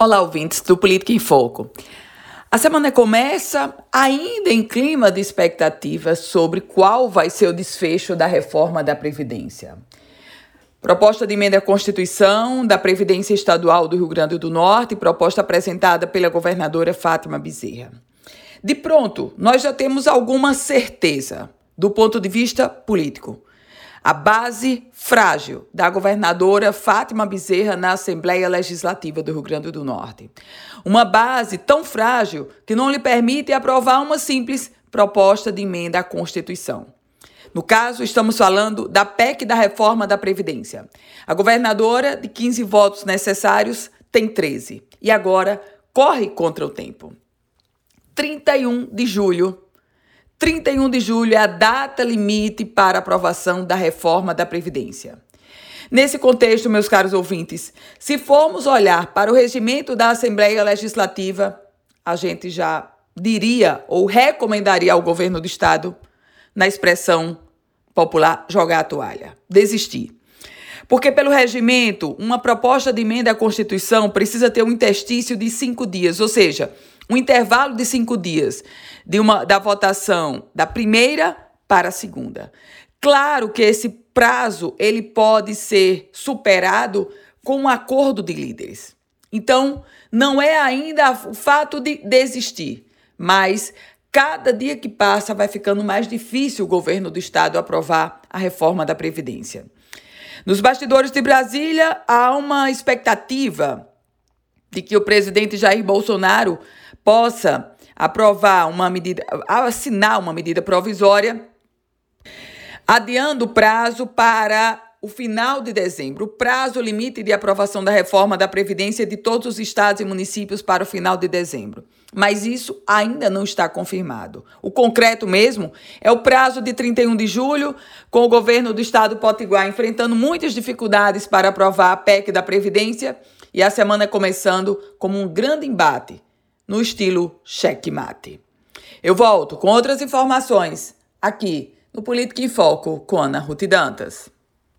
Olá, ouvintes do Política em Foco. A semana começa ainda em clima de expectativa sobre qual vai ser o desfecho da reforma da Previdência. Proposta de emenda à Constituição da Previdência Estadual do Rio Grande do Norte, proposta apresentada pela governadora Fátima Bezerra. De pronto, nós já temos alguma certeza do ponto de vista político a base frágil da governadora Fátima Bezerra na Assembleia Legislativa do Rio Grande do Norte. Uma base tão frágil que não lhe permite aprovar uma simples proposta de emenda à Constituição. No caso, estamos falando da PEC da reforma da Previdência. A governadora, de 15 votos necessários, tem 13. E agora corre contra o tempo. 31 de julho 31 de julho é a data limite para aprovação da reforma da Previdência. Nesse contexto, meus caros ouvintes, se formos olhar para o regimento da Assembleia Legislativa, a gente já diria ou recomendaria ao governo do Estado, na expressão popular, jogar a toalha, desistir. Porque, pelo regimento, uma proposta de emenda à Constituição precisa ter um interstício de cinco dias, ou seja, um intervalo de cinco dias de uma, da votação da primeira para a segunda. Claro que esse prazo ele pode ser superado com um acordo de líderes. Então, não é ainda o fato de desistir, mas cada dia que passa vai ficando mais difícil o governo do estado aprovar a reforma da Previdência. Nos bastidores de Brasília, há uma expectativa de que o presidente Jair Bolsonaro possa aprovar uma medida, assinar uma medida provisória, adiando o prazo para o final de dezembro, o prazo limite de aprovação da reforma da Previdência de todos os estados e municípios para o final de dezembro. Mas isso ainda não está confirmado. O concreto mesmo é o prazo de 31 de julho, com o governo do estado Potiguar enfrentando muitas dificuldades para aprovar a PEC da Previdência e a semana começando como um grande embate no estilo checkmate. Eu volto com outras informações aqui no Política em Foco com Ana Ruth Dantas.